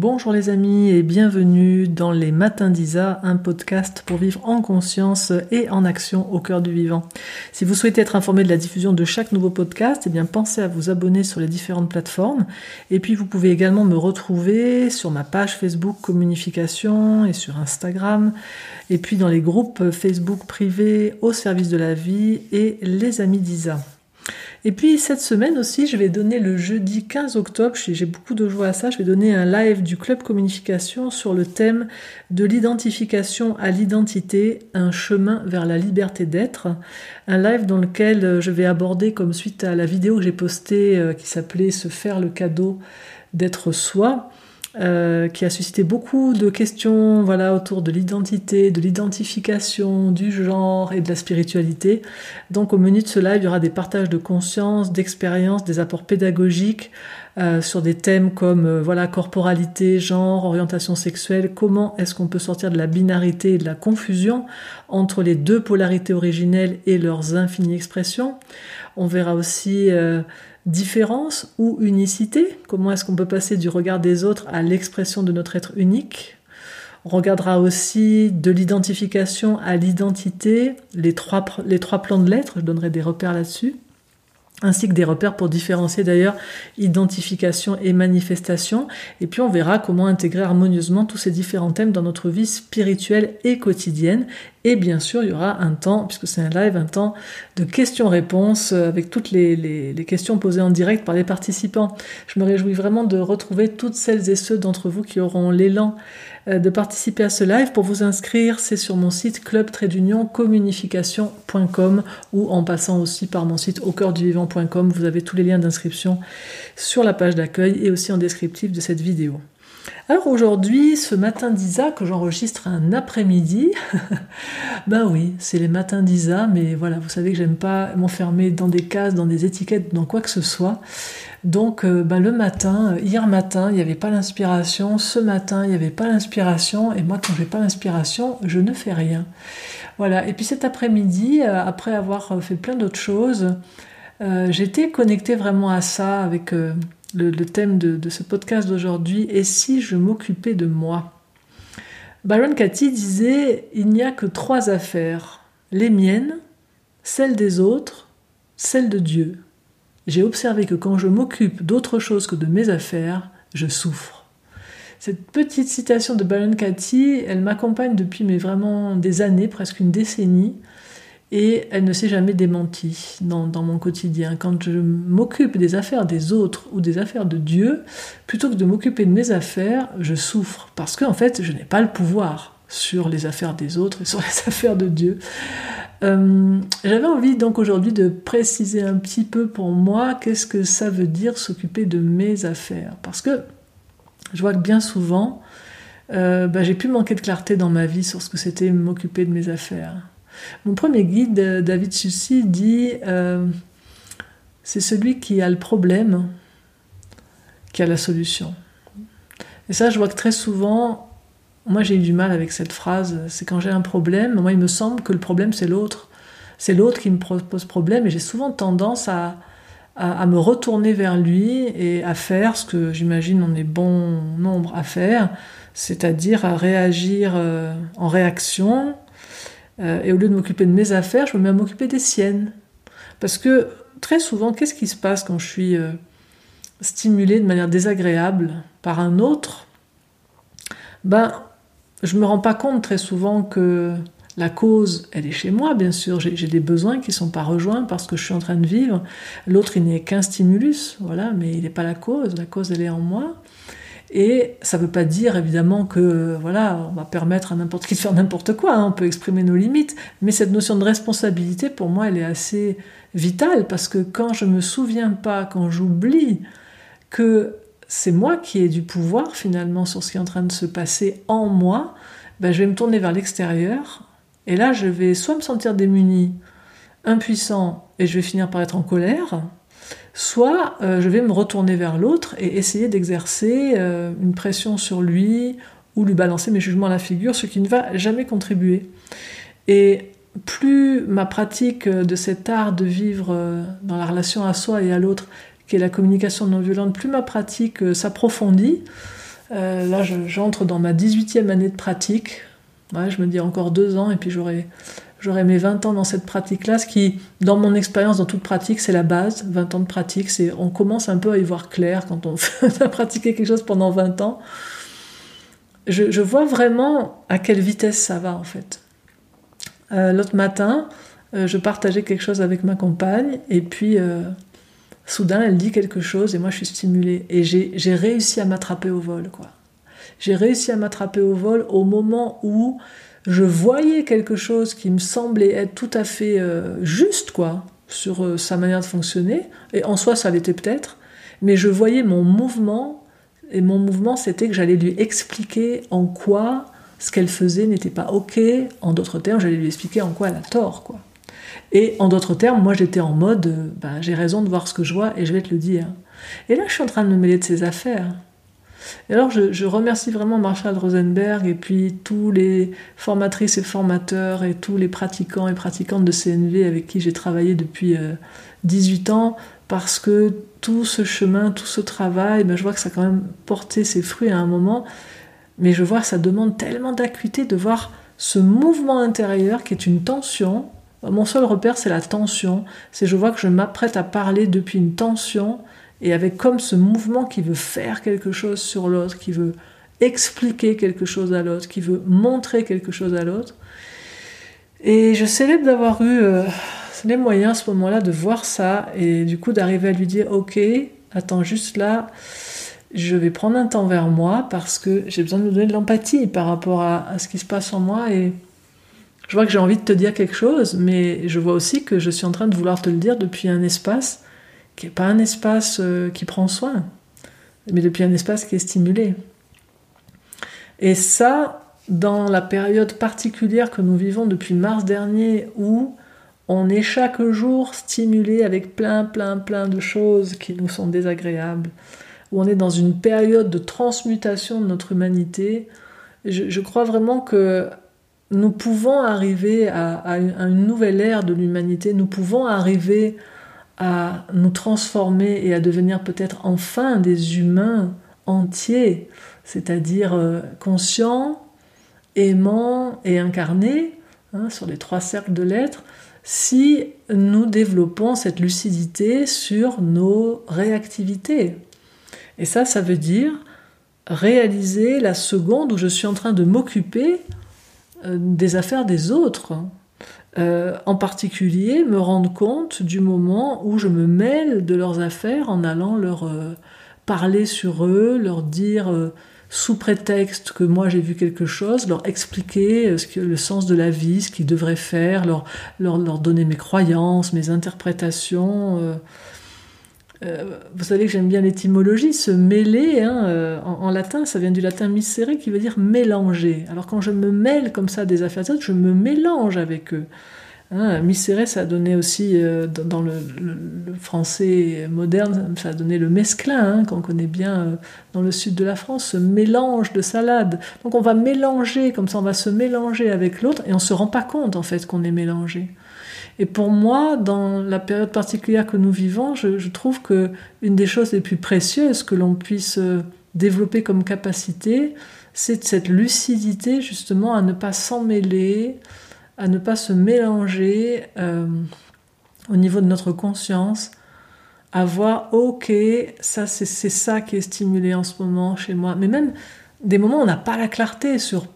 Bonjour les amis et bienvenue dans les Matins d'Isa, un podcast pour vivre en conscience et en action au cœur du vivant. Si vous souhaitez être informé de la diffusion de chaque nouveau podcast, eh bien pensez à vous abonner sur les différentes plateformes. Et puis vous pouvez également me retrouver sur ma page Facebook Communication et sur Instagram. Et puis dans les groupes Facebook privés au service de la vie et les amis d'Isa. Et puis cette semaine aussi, je vais donner le jeudi 15 octobre, j'ai beaucoup de joie à ça, je vais donner un live du Club Communication sur le thème de l'identification à l'identité, un chemin vers la liberté d'être. Un live dans lequel euh, je vais aborder, comme suite à la vidéo que j'ai postée euh, qui s'appelait Se faire le cadeau d'être soi, euh, qui a suscité beaucoup de questions voilà, autour de l'identité, de l'identification, du genre et de la spiritualité. Donc au menu de ce live, il y aura des partages de conscience, d'expérience, des apports pédagogiques euh, sur des thèmes comme euh, voilà corporalité, genre, orientation sexuelle, comment est-ce qu'on peut sortir de la binarité et de la confusion entre les deux polarités originelles et leurs infinies expressions? On verra aussi différence ou unicité? Comment est-ce qu'on peut passer du regard des autres à l'expression de notre être unique? On regardera aussi de l'identification à l'identité, les trois, les trois plans de lettres, je donnerai des repères là-dessus ainsi que des repères pour différencier d'ailleurs identification et manifestation. Et puis on verra comment intégrer harmonieusement tous ces différents thèmes dans notre vie spirituelle et quotidienne. Et bien sûr, il y aura un temps, puisque c'est un live, un temps de questions-réponses avec toutes les, questions posées en direct par les participants. Je me réjouis vraiment de retrouver toutes celles et ceux d'entre vous qui auront l'élan euh, de participer à ce live. Pour vous inscrire, c'est sur mon site club ou en passant aussi par mon site au cœur du vivant.com. Vous avez tous les liens d'inscription sur la page d'accueil et aussi en descriptif de cette vidéo. Alors aujourd'hui, ce matin d'Isa que j'enregistre un après-midi, ben oui, c'est les matins d'Isa, mais voilà, vous savez que j'aime pas m'enfermer dans des cases, dans des étiquettes, dans quoi que ce soit. Donc euh, ben, le matin, euh, hier matin, il n'y avait pas l'inspiration, ce matin, il n'y avait pas l'inspiration, et moi quand j'ai pas l'inspiration, je ne fais rien. Voilà, et puis cet après-midi, euh, après avoir fait plein d'autres choses, j'étais connectée vraiment à ça avec le, thème de, ce podcast d'aujourd'hui, et si je m'occupais de moi Byron Katie disait Il n'y a que trois affaires, les miennes, celles des autres, celles de Dieu. J'ai observé que quand je m'occupe d'autre chose que de mes affaires, je souffre. Cette petite citation de Byron Katie, elle m'accompagne depuis mais vraiment des années, presque une décennie, et elle ne s'est jamais démentie dans, mon quotidien. Quand je m'occupe des affaires des autres ou des affaires de Dieu, plutôt que de m'occuper de mes affaires, je souffre parce qu'en fait, je n'ai pas le pouvoir sur les affaires des autres et sur les affaires de Dieu. Euh, j'avais envie donc aujourd'hui de préciser un petit peu pour moi qu'est-ce que ça veut dire s'occuper de mes affaires. Parce que je vois que bien souvent, euh, bah, j'ai pu manquer de clarté dans ma vie sur ce que c'était m'occuper de mes affaires. Mon premier guide, euh, David Sussy, dit euh, c'est celui qui a le problème qui a la solution. Et ça, je vois que très souvent, moi j'ai eu du mal avec cette phrase. C'est quand j'ai un problème, moi il me semble que le problème c'est l'autre. C'est l'autre qui me pose problème et j'ai souvent tendance à, à, me retourner vers lui et à faire ce que j'imagine on est bon nombre à faire, c'est-à-dire à réagir euh, en réaction euh, et au lieu de m'occuper de mes affaires, je me mets à m'occuper des siennes. Parce que très souvent, qu'est-ce qui se passe quand je suis euh, stimulée de manière désagréable par un autre? Ben, je me rends pas compte très souvent que la cause, elle est chez moi, bien sûr. J'ai des besoins qui ne sont pas rejoints parce que je suis en train de vivre. L'autre, il n'est qu'un stimulus, voilà, mais il n'est pas la cause. La cause, elle est en moi. Et ça ne veut pas dire évidemment que voilà, on va permettre à n'importe qui de faire n'importe quoi, hein, on peut exprimer nos limites, mais cette notion de responsabilité, pour moi, elle est assez vitale, parce que quand je ne me souviens pas, quand j'oublie que c'est moi qui ai du pouvoir finalement sur ce qui est en train de se passer en moi, ben, je vais me tourner vers l'extérieur, et là je vais soit me sentir démuni, impuissant, et je vais finir par être en colère, soit euh, je vais me retourner vers l'autre et essayer d'exercer euh, une pression sur lui ou lui balancer mes jugements à la figure, ce qui ne va jamais contribuer. Et plus ma pratique de cet art de vivre euh, dans la relation à soi et à l'autre, qui est la communication non violente, plus ma pratique s'approfondit, là, j'entre dans ma 18e année de pratique. Je me dis encore deux ans et puis j'aurai mes 20 ans dans cette pratique-là, ce qui, dans mon expérience, dans toute pratique, c'est la base. 20 ans de pratique, on commence un peu à y voir clair quand on a pratiqué quelque chose pendant 20 ans. Je, vois vraiment à quelle vitesse ça va, en fait. Euh, l'autre matin, euh, je partageais quelque chose avec ma compagne, et puis euh, soudain, elle dit quelque chose, et moi, je suis stimulée. Et j'ai réussi à m'attraper au vol, quoi. J'ai réussi à m'attraper au vol au moment où je voyais quelque chose qui me semblait être tout à fait euh, juste, quoi, sur euh, sa manière de fonctionner, et en soi ça l'était peut-être, mais je voyais mon mouvement, et mon mouvement c'était que j'allais lui expliquer en quoi ce qu'elle faisait n'était pas ok, en d'autres termes j'allais lui expliquer en quoi elle a tort, quoi. Et en d'autres termes, moi j'étais en mode, bah, j'ai raison de voir ce que je vois et je vais te le dire. Et là je suis en train de me mêler de ses affaires. Et alors, je, remercie vraiment Marshall Rosenberg et puis tous les formatrices et formateurs et tous les pratiquants et pratiquantes de CNV avec qui j'ai travaillé depuis 18 euh, ans parce que tout ce chemin, tout ce travail, ben, je vois que ça a quand même porté ses fruits à un moment, mais je vois que ça demande tellement d'acuité de voir ce mouvement intérieur qui est une tension. Mon seul repère, c'est la tension. C'est je vois que je m'apprête à parler depuis une tension et avec comme ce mouvement qui veut faire quelque chose sur l'autre, qui veut expliquer quelque chose à l'autre, qui veut montrer quelque chose à l'autre. Et je célèbre d'avoir eu euh, les moyens à ce moment-là de voir ça et du coup d'arriver à lui dire ok, attends juste là, je vais prendre un temps vers moi parce que j'ai besoin de me donner de l'empathie par rapport à, ce qui se passe en moi et je vois que j'ai envie de te dire quelque chose, mais je vois aussi que je suis en train de vouloir te le dire depuis un espace qui n'est pas un espace euh, qui prend soin, mais depuis un espace qui est stimulé. Et ça, dans la période particulière que nous vivons depuis mars dernier, où on est chaque jour stimulé avec plein, plein, plein de choses qui nous sont désagréables, où on est dans une période de transmutation de notre humanité, je, crois vraiment que nous pouvons arriver à, à une nouvelle ère de l'humanité, nous pouvons arriver à nous transformer et à devenir peut-être enfin des humains entiers, c'est-à-dire euh, conscients, aimants et incarnés, hein, sur les trois cercles de l'être, si nous développons cette lucidité sur nos réactivités. Et ça, ça veut dire réaliser la seconde où je suis en train de m'occuper euh, des affaires des autres. Euh, en particulier me rendre compte du moment où je me mêle de leurs affaires en allant leur euh, parler sur eux, leur dire euh, sous prétexte que moi j'ai vu quelque chose, leur expliquer le sens de la vie, ce qu'ils devraient faire, leur, donner mes croyances, mes interprétations. Vous savez que j'aime bien l'étymologie, se mêler, hein, en, latin, ça vient du latin misere qui veut dire mélanger. Alors quand je me mêle comme ça des affaires je me mélange avec eux. Hein, ça a donné aussi, euh, dans, le, français moderne, ça a donné le mesclin, hein, qu'on connaît bien euh, dans le sud de la France, ce mélange de salade. Donc on va mélanger, comme ça on va se mélanger avec l'autre, et on ne se rend pas compte en fait qu'on est mélangé. Et pour moi, dans la période particulière que nous vivons, je, trouve que une des choses les plus précieuses que l'on puisse euh, développer comme capacité, c'est cette lucidité justement à ne pas s'en mêler, à ne pas se mélanger euh, au niveau de notre conscience, à voir, ok, ça c'est ça qui est stimulé en ce moment chez moi. Mais même des moments où on n'a pas la clarté sur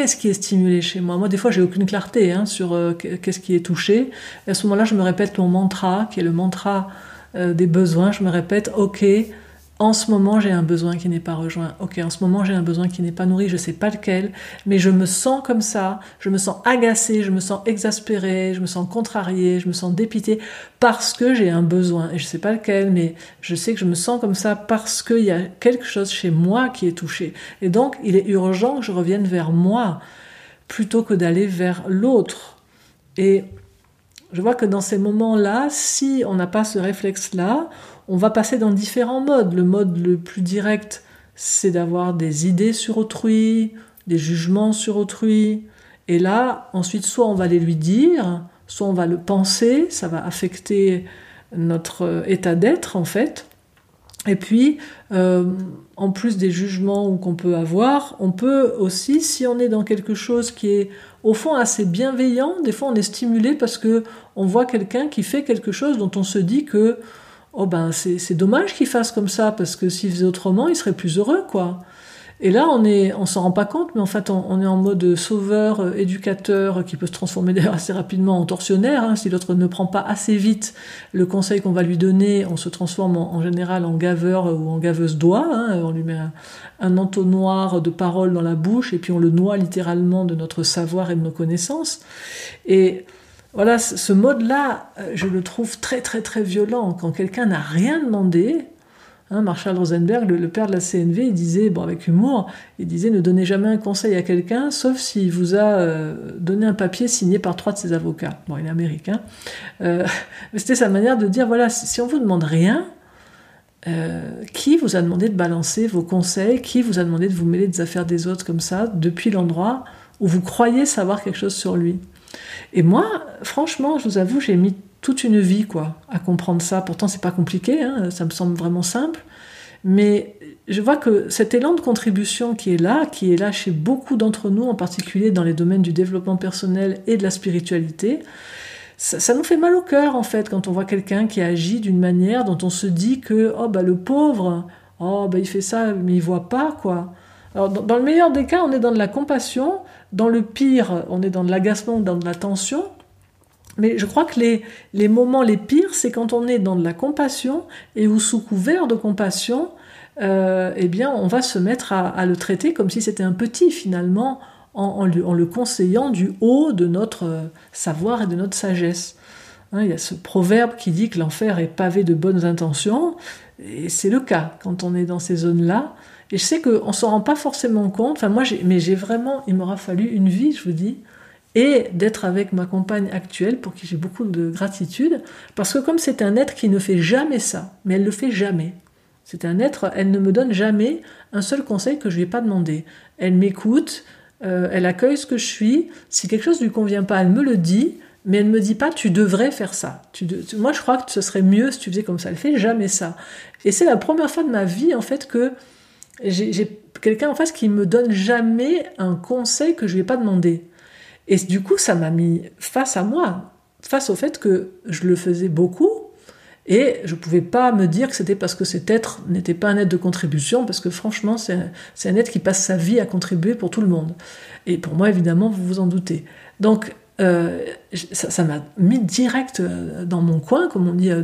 qu'est-ce qui est stimulé chez moi? Moi, des fois, j'ai aucune clarté hein, sur euh, qu'est-ce qui est touché. Et à ce moment-là, je me répète mon mantra, qui est le mantra euh, des besoins. Je me répète, ok, en ce moment j'ai un besoin qui n'est pas rejoint. Ok, en ce moment j'ai un besoin qui n'est pas nourri, je ne sais pas lequel, mais je me sens comme ça, je me sens agacée, je me sens exaspérée, je me sens contrariée, je me sens dépitée parce que j'ai un besoin et je ne sais pas lequel, mais je sais que je me sens comme ça parce qu'il y a quelque chose chez moi qui est touché. Et donc il est urgent que je revienne vers moi plutôt que d'aller vers l'autre. Et je vois que dans ces moments-là, si on n'a pas ce réflexe-là, on va passer dans différents modes. Le mode le plus direct, c'est d'avoir des idées sur autrui, des jugements sur autrui. Et là, ensuite, soit on va les lui dire, soit on va le penser, ça va affecter notre état d'être en fait. Et puis, euh, en plus des jugements qu'on peut avoir, on peut aussi, si on est dans quelque chose qui est au fond assez bienveillant, des fois on est stimulé parce que on voit quelqu'un qui fait quelque chose dont on se dit que oh ben c'est dommage qu'il fasse comme ça parce que s'il faisait autrement, il serait plus heureux quoi. Et là, on est, on s'en rend pas compte, mais en fait, on, est en mode sauveur, euh, éducateur, qui peut se transformer d'ailleurs assez rapidement en tortionnaire. Hein. Si l'autre ne prend pas assez vite le conseil qu'on va lui donner, on se transforme en, général en gaveur ou en gaveuse d'oie. Hein. On lui met un, entonnoir de paroles dans la bouche et puis on le noie littéralement de notre savoir et de nos connaissances. Et voilà, ce mode-là, euh, je le trouve très très très violent. Quand quelqu'un n'a rien demandé, Hein, Marshall Rosenberg, le, père de la CNV, il disait, bon, avec humour, il disait ne donnez jamais un conseil à quelqu'un, sauf s'il vous a euh, donné un papier signé par trois de ses avocats. Bon, il est américain. Euh, c'était sa manière de dire voilà, si on vous demande rien, qui vous a demandé de balancer vos conseils Qui vous a demandé de vous mêler des affaires des autres comme ça, depuis l'endroit où vous croyez savoir quelque chose sur lui? Et moi, franchement, je vous avoue, j'ai mis toute une vie quoi à comprendre ça. Pourtant c'est pas compliqué, hein, ça me semble vraiment simple. Mais je vois que cet élan de contribution qui est là, qui est là chez beaucoup d'entre nous, en particulier dans les domaines du développement personnel et de la spiritualité, ça, nous fait mal au cœur en fait quand on voit quelqu'un qui agit d'une manière dont on se dit que oh bah le pauvre, oh bah il fait ça mais il voit pas quoi. Alors dans, dans le meilleur des cas on est dans de la compassion, dans le pire on est dans de l'agacement, dans de la tension, mais je crois que les, les moments les pires, c'est quand on est dans de la compassion et où sous couvert de compassion, euh, eh bien, on va se mettre à, le traiter comme si c'était un petit finalement, en, le, conseillant du haut de notre euh, savoir et de notre sagesse. Hein, il y a ce proverbe qui dit que l'enfer est pavé de bonnes intentions, et c'est le cas quand on est dans ces zones-là. Et je sais qu'on ne s'en rend pas forcément compte. Enfin, moi, mais j'ai vraiment, il m'aura fallu une vie, je vous dis, et d'être avec ma compagne actuelle pour qui j'ai beaucoup de gratitude, parce que comme c'est un être qui ne fait jamais ça, mais elle le fait jamais. C'est un être, elle ne me donne jamais un seul conseil que je lui ai pas demandé. Elle m'écoute, euh, elle accueille ce que je suis. Si quelque chose ne lui convient pas, elle me le dit, mais elle ne me dit pas tu devrais faire ça. moi, je crois que ce serait mieux si tu faisais comme ça. Elle fait jamais ça. Et c'est la première fois de ma vie en fait que j'ai quelqu'un en face qui me donne jamais un conseil que je lui ai pas demandé. Et du coup, ça m'a mis face à moi, face au fait que je le faisais beaucoup, et je ne pouvais pas me dire que c'était parce que cet être n'était pas un être de contribution, parce que franchement, c'est un, être qui passe sa vie à contribuer pour tout le monde. Et pour moi, évidemment, vous vous en doutez. Donc, euh, ça m'a mis direct euh, dans mon coin, comme on dit euh,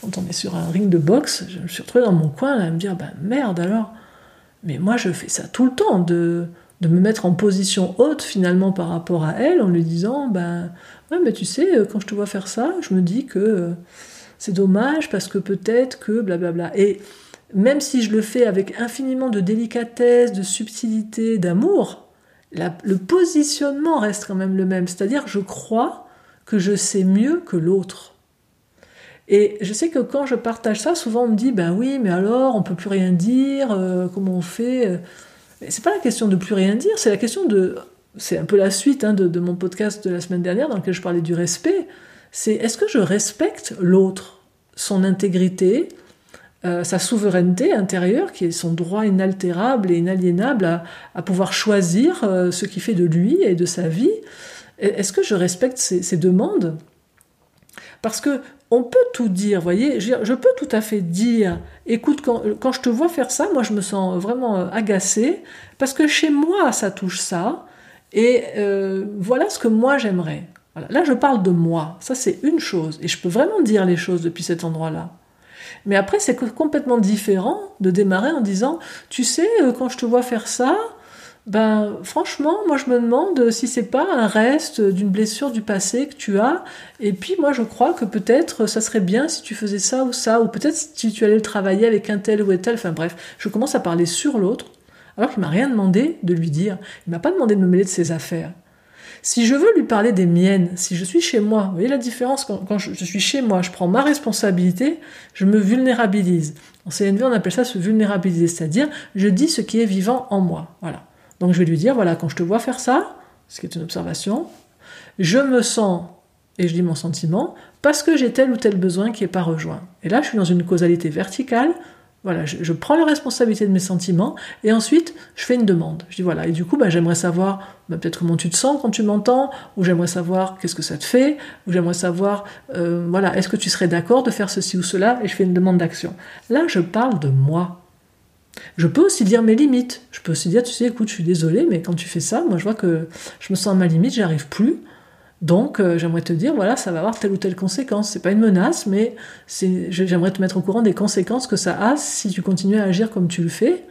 quand on est sur un ring de boxe. Je me suis retrouvée dans mon coin à me dire, ben merde alors, mais moi je fais ça tout le temps, de, me mettre en position haute finalement par rapport à elle en lui disant ben ouais mais tu sais euh, quand je te vois faire ça je me dis que euh, c'est dommage parce que peut-être que blablabla et même si je le fais avec infiniment de délicatesse de subtilité d'amour le positionnement reste quand même le même. C'est-à-dire je crois que je sais mieux que l'autre et je sais que quand je partage ça souvent on me dit ben oui mais alors on peut plus rien dire euh, comment on fait c'est pas la question de plus rien dire, c'est la question de. C'est un peu la suite hein, de, mon podcast de la semaine dernière dans lequel je parlais du respect. C'est est-ce que je respecte l'autre, son intégrité, euh, sa souveraineté intérieure, qui est son droit inaltérable et inaliénable à, pouvoir choisir euh, ce qui fait de lui et de sa vie? Est-ce que je respecte ses demandes? Parce que on peut tout dire, voyez, je peux tout à fait dire, écoute, quand, je te vois faire ça, moi je me sens vraiment euh, agacée, parce que chez moi ça touche ça, et euh, voilà ce que moi j'aimerais. Là je parle de moi, ça c'est une chose, et je peux vraiment dire les choses depuis cet endroit-là. Mais après c'est complètement différent de démarrer en disant, tu sais, euh, quand je te vois faire ça, ben franchement, moi je me demande si c'est pas un reste d'une blessure du passé que tu as. Et puis moi je crois que peut-être ça serait bien si tu faisais ça ou ça, ou peut-être si tu allais le travailler avec un tel ou un tel. Enfin bref, je commence à parler sur l'autre, alors qu'il m'a rien demandé de lui dire. Il m'a pas demandé de me mêler de ses affaires. Si je veux lui parler des miennes, si je suis chez moi, vous voyez la différence quand, je, je, suis chez moi, je prends ma responsabilité, je me vulnérabilise. En CNV, on appelle ça se vulnérabiliser, c'est-à-dire je dis ce qui est vivant en moi. Voilà. Donc je vais lui dire, voilà, quand je te vois faire ça, ce qui est une observation, je me sens, et je dis mon sentiment, parce que j'ai tel ou tel besoin qui n'est pas rejoint. Et là, je suis dans une causalité verticale, Voilà, je, prends la responsabilité de mes sentiments et ensuite je fais une demande. Je dis voilà, et du coup, bah, j'aimerais savoir bah, peut-être comment tu te sens quand tu m'entends, ou j'aimerais savoir qu'est-ce que ça te fait, ou j'aimerais savoir, euh, voilà, est-ce que tu serais d'accord de faire ceci ou cela, et je fais une demande d'action. Là, je parle de moi. Je peux aussi dire mes limites. Je peux aussi dire, tu sais, écoute, je suis désolée, mais quand tu fais ça, moi je vois que je me sens à ma limite, j'y arrive plus. Donc euh, j'aimerais te dire, voilà, ça va avoir telle ou telle conséquence. C'est pas une menace, mais j'aimerais te mettre au courant des conséquences que ça a si tu continues à agir comme tu le fais.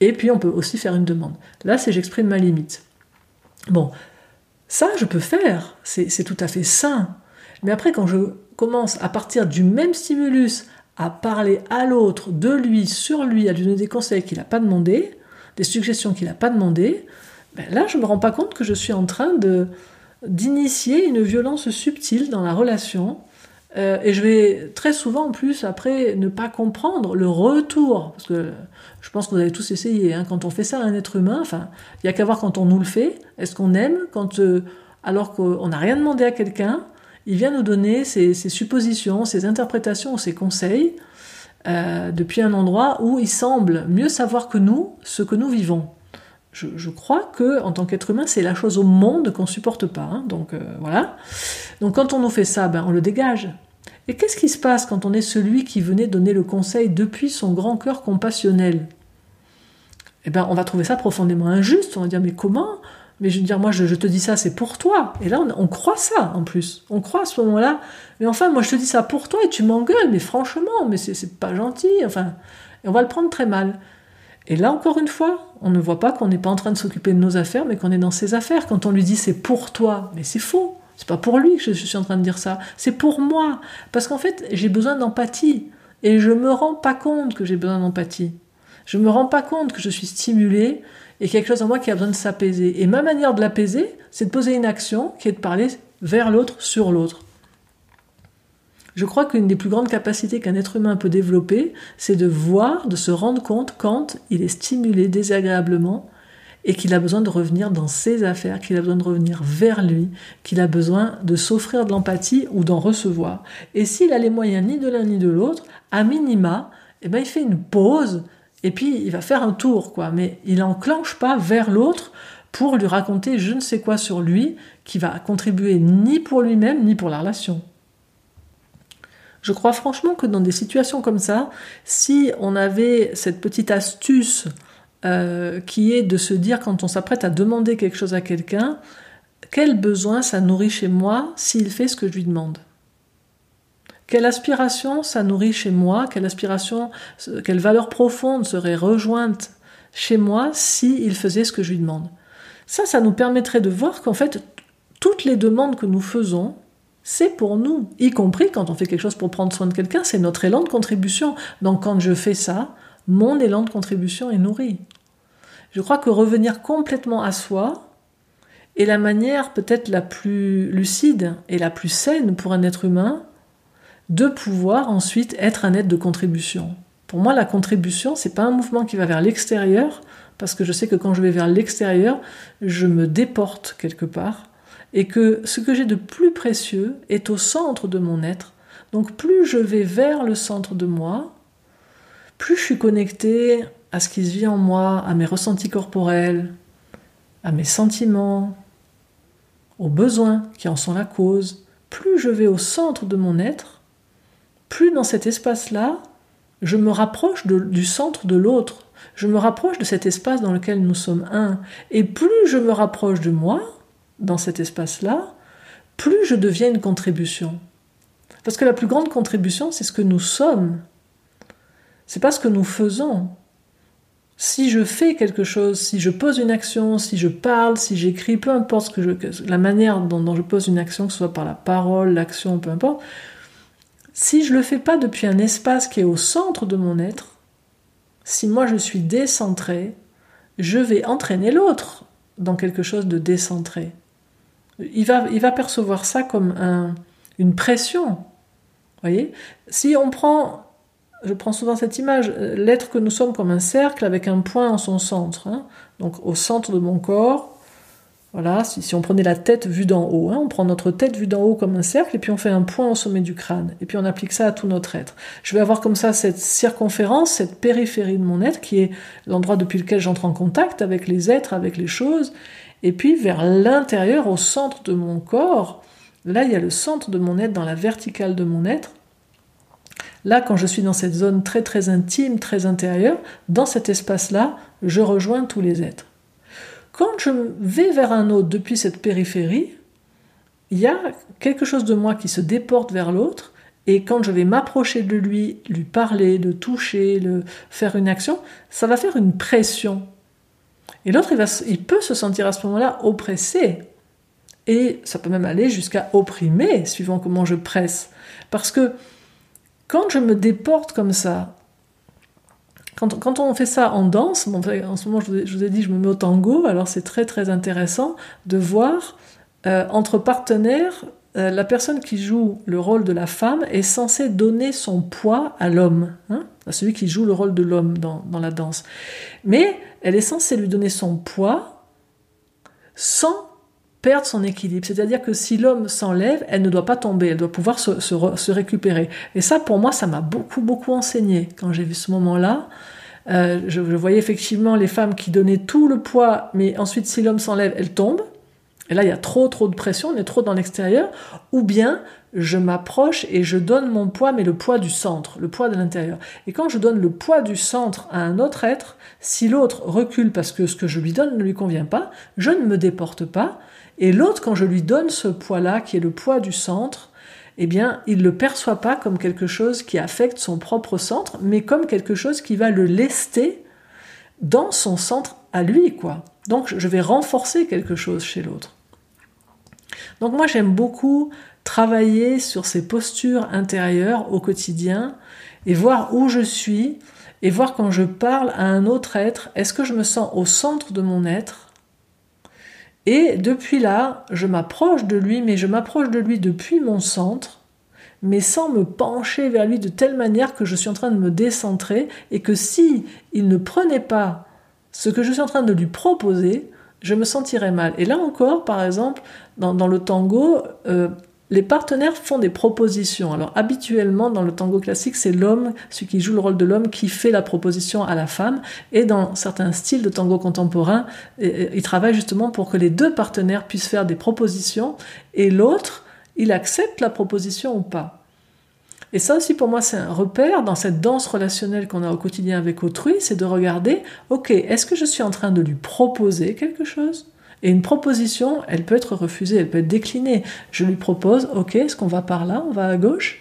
Et puis on peut aussi faire une demande. Là, c'est j'exprime ma limite. Bon, ça je peux faire, c'est tout à fait sain. Mais après, quand je commence à partir du même stimulus à parler à l'autre, de lui, sur lui, à lui donner des conseils qu'il n'a pas demandé, des suggestions qu'il n'a pas demandé, ben là je ne me rends pas compte que je suis en train de d'initier une violence subtile dans la relation. Euh, et je vais très souvent en plus après ne pas comprendre le retour, parce que je pense que vous avez tous essayé, hein, quand on fait ça à un être humain, enfin, il n'y a qu'à voir quand on nous le fait, est-ce qu'on aime quand, euh, alors qu'on n'a rien demandé à quelqu'un, il vient nous donner ses, suppositions, ses interprétations, ses conseils euh, depuis un endroit où il semble mieux savoir que nous ce que nous vivons. Je, crois que en tant qu'être humain, c'est la chose au monde qu'on supporte pas. Hein. donc euh, voilà. Donc quand on nous fait ça, ben, on le dégage. Et qu'est-ce qui se passe quand on est celui qui venait donner le conseil depuis son grand cœur compassionnel? Eh ben, on va trouver ça profondément injuste. On va dire mais comment mais je veux dire, moi, je, te dis ça, c'est pour toi. Et là, on, croit ça, en plus. On croit à ce moment-là. Mais enfin, moi, je te dis ça pour toi et tu m'engueules. Mais franchement, mais c'est pas gentil. Enfin, et on va le prendre très mal. Et là, encore une fois, on ne voit pas qu'on n'est pas en train de s'occuper de nos affaires, mais qu'on est dans ses affaires. Quand on lui dit c'est pour toi, mais c'est faux. C'est pas pour lui que je suis en train de dire ça. C'est pour moi. Parce qu'en fait, j'ai besoin d'empathie. Et je me rends pas compte que j'ai besoin d'empathie. Je me rends pas compte que je suis stimulée et quelque chose en moi qui a besoin de s'apaiser. Et ma manière de l'apaiser, c'est de poser une action qui est de parler vers l'autre, sur l'autre. Je crois qu'une des plus grandes capacités qu'un être humain peut développer, c'est de voir, de se rendre compte quand il est stimulé désagréablement et qu'il a besoin de revenir dans ses affaires, qu'il a besoin de revenir vers lui, qu'il a besoin de s'offrir de l'empathie ou d'en recevoir. Et s'il a les moyens ni de l'un ni de l'autre, à minima, eh ben, il fait une pause et puis il va faire un tour, quoi. Mais il n'enclenche pas vers l'autre pour lui raconter je ne sais quoi sur lui qui va contribuer ni pour lui-même ni pour la relation. Je crois franchement que dans des situations comme ça, si on avait cette petite astuce euh, qui est de se dire quand on s'apprête à demander quelque chose à quelqu'un, quel besoin ça nourrit chez moi s'il fait ce que je lui demande? Quelle aspiration ça nourrit chez moi Quelle aspiration, quelle valeur profonde serait rejointe chez moi s'il faisait ce que je lui demande? Ça, ça nous permettrait de voir qu'en fait, toutes les demandes que nous faisons, c'est pour nous, y compris quand on fait quelque chose pour prendre soin de quelqu'un, c'est notre élan de contribution. Donc quand je fais ça, mon élan de contribution est nourri. Je crois que revenir complètement à soi est la manière peut-être la plus lucide et la plus saine pour un être humain de pouvoir ensuite être un être de contribution. Pour moi, la contribution, c'est pas un mouvement qui va vers l'extérieur, parce que je sais que quand je vais vers l'extérieur, je me déporte quelque part, et que ce que j'ai de plus précieux est au centre de mon être. Donc plus je vais vers le centre de moi, plus je suis connecté à ce qui se vit en moi, à mes ressentis corporels, à mes sentiments, aux besoins qui en sont la cause, plus je vais au centre de mon être, plus dans cet espace-là, je me rapproche du centre de l'autre, je me rapproche de cet espace dans lequel nous sommes un, et plus je me rapproche de moi, dans cet espace-là, plus je deviens une contribution. Parce que la plus grande contribution, c'est ce que nous sommes. C'est pas ce que nous faisons. Si je fais quelque chose, si je pose une action, si je parle, si j'écris, peu importe ce que je, la manière dont, dont, je pose une action, que ce soit par la parole, l'action, peu importe, si je ne le fais pas depuis un espace qui est au centre de mon être, si moi je suis décentré, je vais entraîner l'autre dans quelque chose de décentré. Il va, il va percevoir ça comme une pression. Voyez? Si on prend, je prends souvent cette image, l'être que nous sommes comme un cercle avec un point en son centre. Hein. donc au centre de mon corps, Voilà, si, on prenait la tête vue d'en haut, hein, on prend notre tête vue d'en haut comme un cercle, et puis on fait un point au sommet du crâne, et puis on applique ça à tout notre être. Je vais avoir comme ça cette circonférence, cette périphérie de mon être, qui est l'endroit depuis lequel j'entre en contact avec les êtres, avec les choses, et puis vers l'intérieur, au centre de mon corps, là il y a le centre de mon être, dans la verticale de mon être. Là, quand je suis dans cette zone très très intime, très intérieure, dans cet espace-là, je rejoins tous les êtres. Quand je vais vers un autre depuis cette périphérie, il y a quelque chose de moi qui se déporte vers l'autre, et quand je vais m'approcher de lui, lui parler, le toucher, le faire une action, ça va faire une pression. Et l'autre, il, il peut se sentir à ce moment-là oppressé. Et ça peut même aller jusqu'à opprimer, suivant comment je presse. Parce que quand je me déporte comme ça, quand, on fait ça en danse, en ce moment je vous, ai, dit je me mets au tango, alors c'est très très intéressant de voir euh, entre partenaires, euh, la personne qui joue le rôle de la femme est censée donner son poids à l'homme, hein, à celui qui joue le rôle de l'homme dans la danse. Mais elle est censée lui donner son poids sans perdre son équilibre. C'est-à-dire que si l'homme s'enlève, elle ne doit pas tomber, elle doit pouvoir se, récupérer. Et ça, pour moi, ça m'a beaucoup, beaucoup enseigné quand j'ai vu ce moment-là. Euh, je, voyais effectivement les femmes qui donnaient tout le poids, mais ensuite, si l'homme s'enlève, elle tombe. Et là, il y a trop, trop de pression, on est trop dans l'extérieur. Ou bien, je m'approche et je donne mon poids, mais le poids du centre, le poids de l'intérieur. Et quand je donne le poids du centre à un autre être, si l'autre recule parce que ce que je lui donne ne lui convient pas, je ne me déporte pas, et l'autre, quand je lui donne ce poids-là, qui est le poids du centre, eh bien, il ne le perçoit pas comme quelque chose qui affecte son propre centre, mais comme quelque chose qui va le lester dans son centre à lui, quoi. Donc, je vais renforcer quelque chose chez l'autre. Donc, moi, j'aime beaucoup travailler sur ces postures intérieures au quotidien et voir où je suis et voir quand je parle à un autre être, est-ce que je me sens au centre de mon être et depuis là, je m'approche de lui, mais je m'approche de lui depuis mon centre, mais sans me pencher vers lui de telle manière que je suis en train de me décentrer et que si il ne prenait pas ce que je suis en train de lui proposer, je me sentirais mal. Et là encore, par exemple, dans, le tango, euh, les partenaires font des propositions. Alors habituellement dans le tango classique, c'est l'homme, celui qui joue le rôle de l'homme, qui fait la proposition à la femme. Et dans certains styles de tango contemporain, il travaille justement pour que les deux partenaires puissent faire des propositions et l'autre, il accepte la proposition ou pas. Et ça aussi pour moi c'est un repère dans cette danse relationnelle qu'on a au quotidien avec autrui, c'est de regarder, ok, est-ce que je suis en train de lui proposer quelque chose? Et une proposition, elle peut être refusée, elle peut être déclinée. Je lui propose, ok, est-ce qu'on va par là, on va à gauche?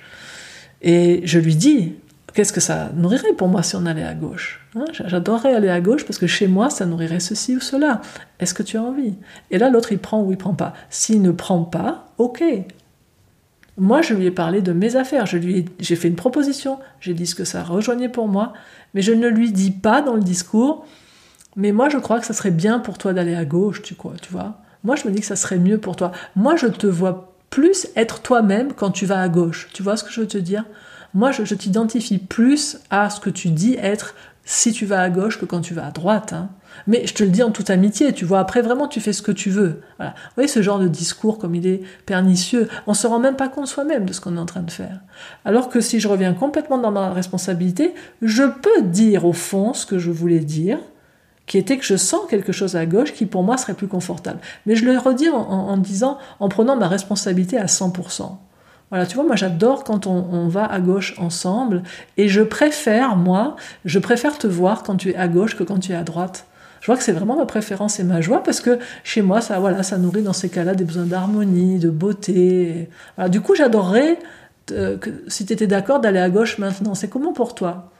Et je lui dis, qu'est-ce que ça nourrirait pour moi si on allait à gauche? Hein J'adorerais aller à gauche parce que chez moi, ça nourrirait ceci ou cela. Est-ce que tu as envie? Et là, l'autre, il prend ou il prend pas. S'il ne prend pas, ok. Moi, je lui ai parlé de mes affaires. Je j'ai fait une proposition. J'ai dit ce que ça rejoignait pour moi, mais je ne lui dis pas dans le discours mais moi, je crois que ça serait bien pour toi d'aller à gauche, tu, quoi, tu vois. Moi, je me dis que ça serait mieux pour toi. Moi, je te vois plus être toi-même quand tu vas à gauche. Tu vois ce que je veux te dire? Moi, je, t'identifie plus à ce que tu dis être si tu vas à gauche que quand tu vas à droite. Hein. Mais je te le dis en toute amitié, tu vois. Après, vraiment, tu fais ce que tu veux. Vous voyez ce genre de discours comme il est pernicieux. On se rend même pas compte soi-même de ce qu'on est en train de faire. Alors que si je reviens complètement dans ma responsabilité, je peux dire au fond ce que je voulais dire qui était que je sens quelque chose à gauche qui pour moi serait plus confortable. Mais je le redis en, disant, en prenant ma responsabilité à 100%. Voilà, tu vois, moi j'adore quand on, va à gauche ensemble et je préfère, moi, je préfère te voir quand tu es à gauche que quand tu es à droite. Je vois que c'est vraiment ma préférence et ma joie parce que chez moi, ça, voilà, ça nourrit dans ces cas-là des besoins d'harmonie, de beauté. Voilà, du coup, j'adorerais, euh, si tu étais d'accord, d'aller à gauche maintenant. C'est comment pour toi?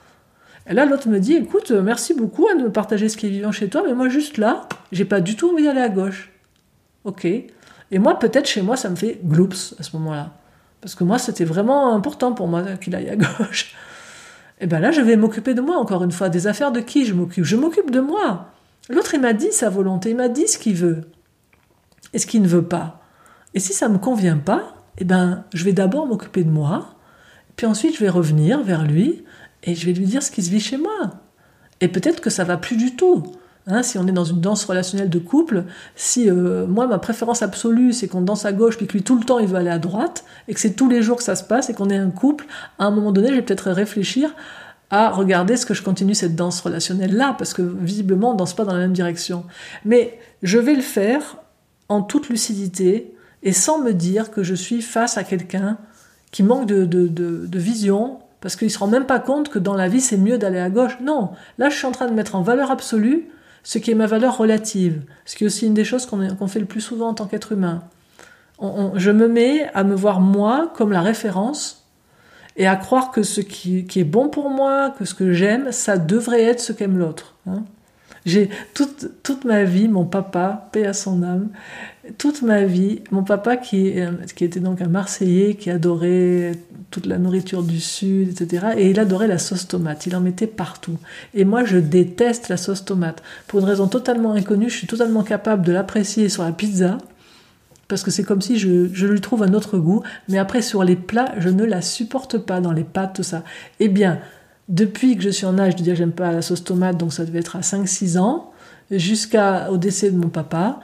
Et là, l'autre me dit, écoute, merci beaucoup hein, de me partager ce qui est vivant chez toi, mais moi, juste là, j'ai pas du tout envie d'aller à gauche. Ok. Et moi, peut-être chez moi, ça me fait gloops à ce moment-là. Parce que moi, c'était vraiment important pour moi qu'il aille à gauche. Et ben là, je vais m'occuper de moi, encore une fois. Des affaires de qui je m'occupe? Je m'occupe de moi. L'autre, il m'a dit sa volonté, il m'a dit ce qu'il veut et ce qu'il ne veut pas. Et si ça ne me convient pas, eh ben, je vais d'abord m'occuper de moi, puis ensuite je vais revenir vers lui et je vais lui dire ce qui se vit chez moi. Et peut-être que ça va plus du tout. Hein, si on est dans une danse relationnelle de couple, si euh, moi ma préférence absolue c'est qu'on danse à gauche puis que lui tout le temps il veut aller à droite et que c'est tous les jours que ça se passe et qu'on est un couple, à un moment donné je vais peut-être réfléchir à regarder ce que je continue cette danse relationnelle là parce que visiblement on danse pas dans la même direction. Mais je vais le faire en toute lucidité et sans me dire que je suis face à quelqu'un qui manque de, vision, parce qu'il se rend même pas compte que dans la vie c'est mieux d'aller à gauche. Non, là je suis en train de mettre en valeur absolue ce qui est ma valeur relative, ce qui est aussi une des choses qu'on fait le plus souvent en tant qu'être humain. je me mets à me voir moi comme la référence et à croire que ce qui, est bon pour moi, que ce que j'aime, ça devrait être ce qu'aime l'autre. Hein. J'ai toute, toute ma vie, mon papa, paix à son âme, toute ma vie, mon papa qui, qui était donc un Marseillais, qui adorait toute la nourriture du Sud, etc. Et il adorait la sauce tomate, il en mettait partout. Et moi, je déteste la sauce tomate. Pour une raison totalement inconnue, je suis totalement capable de l'apprécier sur la pizza, parce que c'est comme si je, je, lui trouve un autre goût, mais après sur les plats, je ne la supporte pas, dans les pâtes, tout ça. Eh bien, depuis que je suis en âge de dire j'aime pas la sauce tomate, donc ça devait être à 5-6 ans, jusqu'au décès de mon papa,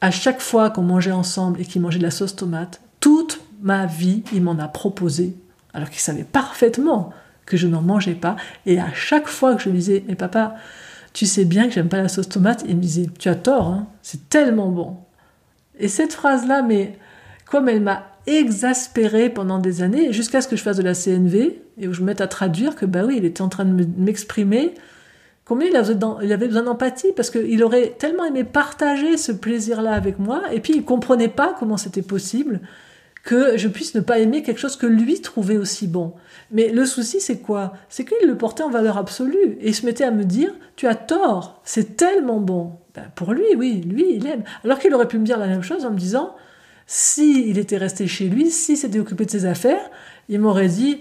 à chaque fois qu'on mangeait ensemble et qu'il mangeait de la sauce tomate, toute ma vie, il m'en a proposé, alors qu'il savait parfaitement que je n'en mangeais pas. Et à chaque fois que je lui disais, mais papa, tu sais bien que j'aime pas la sauce tomate, il me disait, tu as tort, hein, c'est tellement bon. Et cette phrase-là, mais comme elle m'a exaspéré pendant des années, jusqu'à ce que je fasse de la CNV et où je me mette à traduire que, bah oui, il était en train de m'exprimer combien il avait besoin d'empathie parce qu'il aurait tellement aimé partager ce plaisir-là avec moi et puis il comprenait pas comment c'était possible que je puisse ne pas aimer quelque chose que lui trouvait aussi bon. Mais le souci, c'est quoi? C'est qu'il le portait en valeur absolue et il se mettait à me dire Tu as tort, c'est tellement bon. Ben, pour lui, oui, lui, il aime. Alors qu'il aurait pu me dire la même chose en me disant si il était resté chez lui, si s'était occupé de ses affaires, il m'aurait dit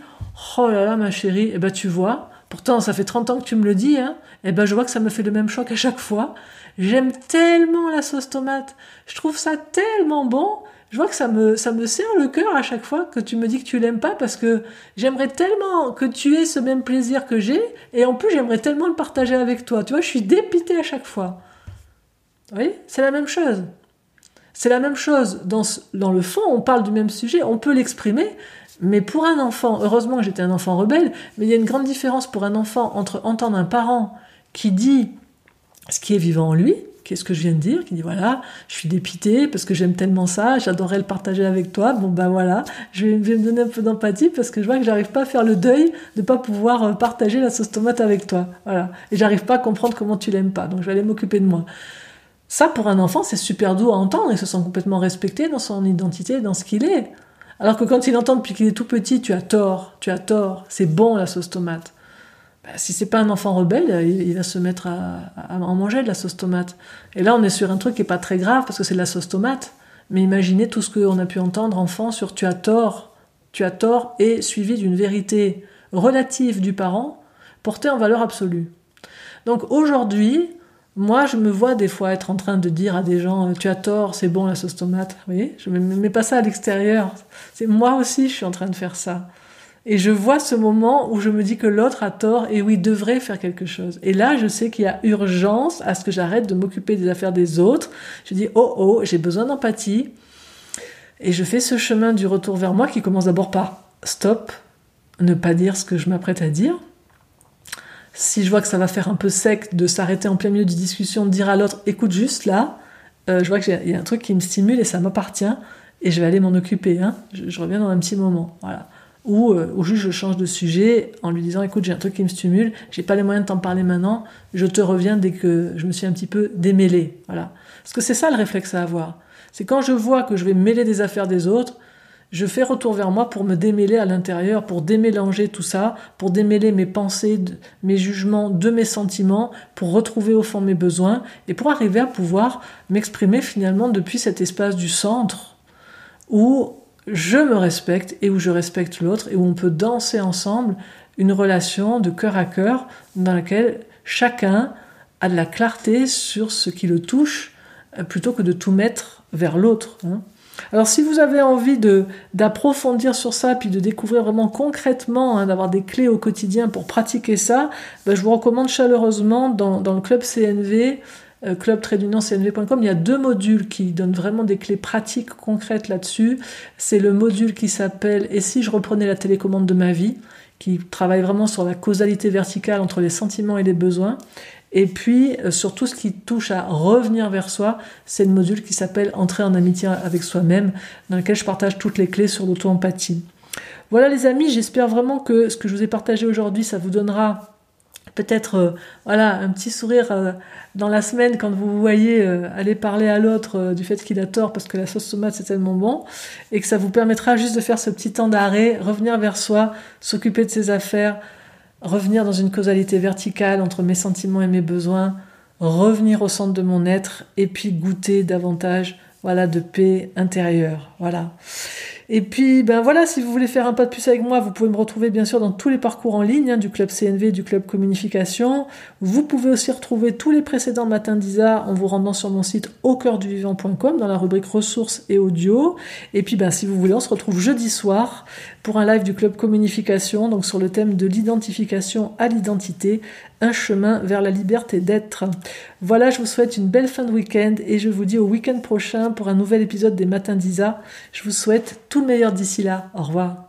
Oh là là, ma chérie, eh ben tu vois, pourtant ça fait 30 ans que tu me le dis, hein, eh ben je vois que ça me fait le même choc à chaque fois. J'aime tellement la sauce tomate, je trouve ça tellement bon, je vois que ça me, ça me serre le cœur à chaque fois que tu me dis que tu l'aimes pas parce que j'aimerais tellement que tu aies ce même plaisir que j'ai et en plus j'aimerais tellement le partager avec toi. Tu vois, je suis dépitée à chaque fois. Oui, c'est la même chose. C'est la même chose. Dans, le fond, on parle du même sujet, on peut l'exprimer, mais pour un enfant, heureusement j'étais un enfant rebelle, mais il y a une grande différence pour un enfant entre entendre un parent qui dit ce qui est vivant en lui, qu'est-ce que je viens de dire, qui dit voilà, je suis dépité parce que j'aime tellement ça, j'adorerais le partager avec toi, bon ben voilà, je vais, me donner un peu d'empathie parce que je vois que j'arrive pas à faire le deuil de pas pouvoir euh, partager la sauce tomate avec toi, voilà, et j'arrive pas à comprendre comment tu l'aimes pas, donc je vais aller m'occuper de moi. Ça, pour un enfant, c'est super doux à entendre. Il se sent complètement respecté dans son identité, dans ce qu'il est. Alors que quand il entend depuis qu'il est tout petit, tu as tort, tu as tort, c'est bon la sauce tomate. Bah, si c'est pas un enfant rebelle, il, va se mettre à, en manger de la sauce tomate. Et là, on est sur un truc qui est pas très grave parce que c'est de la sauce tomate. Mais imaginez tout ce qu'on a pu entendre enfant sur tu as tort, tu as tort et suivi d'une vérité relative du parent portée en valeur absolue. Donc aujourd'hui, moi, je me vois des fois être en train de dire à des gens Tu as tort, c'est bon la sauce tomate. Vous voyez? Je ne mets pas ça à l'extérieur. C'est moi aussi, je suis en train de faire ça. Et je vois ce moment où je me dis que l'autre a tort et oui, devrait faire quelque chose. Et là, je sais qu'il y a urgence à ce que j'arrête de m'occuper des affaires des autres. Je dis Oh oh, j'ai besoin d'empathie. Et je fais ce chemin du retour vers moi qui commence d'abord par stop, ne pas dire ce que je m'apprête à dire si je vois que ça va faire un peu sec de s'arrêter en plein milieu d'une discussion, de dire à l'autre écoute juste là, euh, je vois qu'il y a un truc qui me stimule et ça m'appartient et je vais aller m'en occuper. Hein. Je, reviens dans un petit moment. Voilà. Ou, euh, ou, juste je change de sujet en lui disant écoute j'ai un truc qui me stimule, j'ai pas les moyens de t'en parler maintenant, je te reviens dès que je me suis un petit peu démêlé. Voilà. Parce que c'est ça le réflexe à avoir. C'est quand je vois que je vais mêler des affaires des autres, je fais retour vers moi pour me démêler à l'intérieur, pour démélanger tout ça, pour démêler mes pensées, mes jugements de mes sentiments, pour retrouver au fond mes besoins et pour arriver à pouvoir m'exprimer finalement depuis cet espace du centre où je me respecte et où je respecte l'autre et où on peut danser ensemble une relation de cœur à cœur dans laquelle chacun a de la clarté sur ce qui le touche euh, plutôt que de tout mettre vers l'autre. Hein. Alors si vous avez envie d'approfondir sur ça, puis de découvrir vraiment concrètement, hein, d'avoir des clés au quotidien pour pratiquer ça, ben, je vous recommande chaleureusement dans, le club CNV, euh, club-cnv.com, il y a deux modules qui donnent vraiment des clés pratiques concrètes là-dessus. C'est le module qui s'appelle Et si je reprenais la télécommande de ma vie? qui travaille vraiment sur la causalité verticale entre les sentiments et les besoins. Et puis, euh, sur tout ce qui touche à revenir vers soi, c'est le module qui s'appelle Entrer en amitié avec soi-même, dans lequel je partage toutes les clés sur l'auto-empathie. Voilà les amis, j'espère vraiment que ce que je vous ai partagé aujourd'hui, ça vous donnera peut-être euh, voilà un petit sourire euh, dans la semaine quand vous vous voyez aller parler à l'autre du fait qu'il a tort parce que la sauce tomate c'est tellement bon et que ça vous permettra juste de faire ce petit temps d'arrêt, revenir vers soi, s'occuper de ses affaires, revenir dans une causalité verticale entre mes sentiments et mes besoins, revenir au centre de mon être et puis goûter davantage voilà de paix intérieure. Voilà. Et puis, ben voilà, si vous voulez faire un pas de plus avec moi, vous pouvez me retrouver bien sûr dans tous les parcours en ligne hein, du club CNV, du club communication. Vous pouvez aussi retrouver tous les précédents matins d'Isa en vous rendant sur mon site au dans la rubrique ressources et audio. Et puis, ben, si vous voulez, on se retrouve jeudi soir pour un live du club communication, donc sur le thème de l'identification à l'identité, un chemin vers la liberté d'être. Voilà, je vous souhaite une belle fin de week-end et je vous dis au week-end prochain pour un nouvel épisode des matins d'Isa. Je vous souhaite tout le meilleur d'ici là. Au revoir.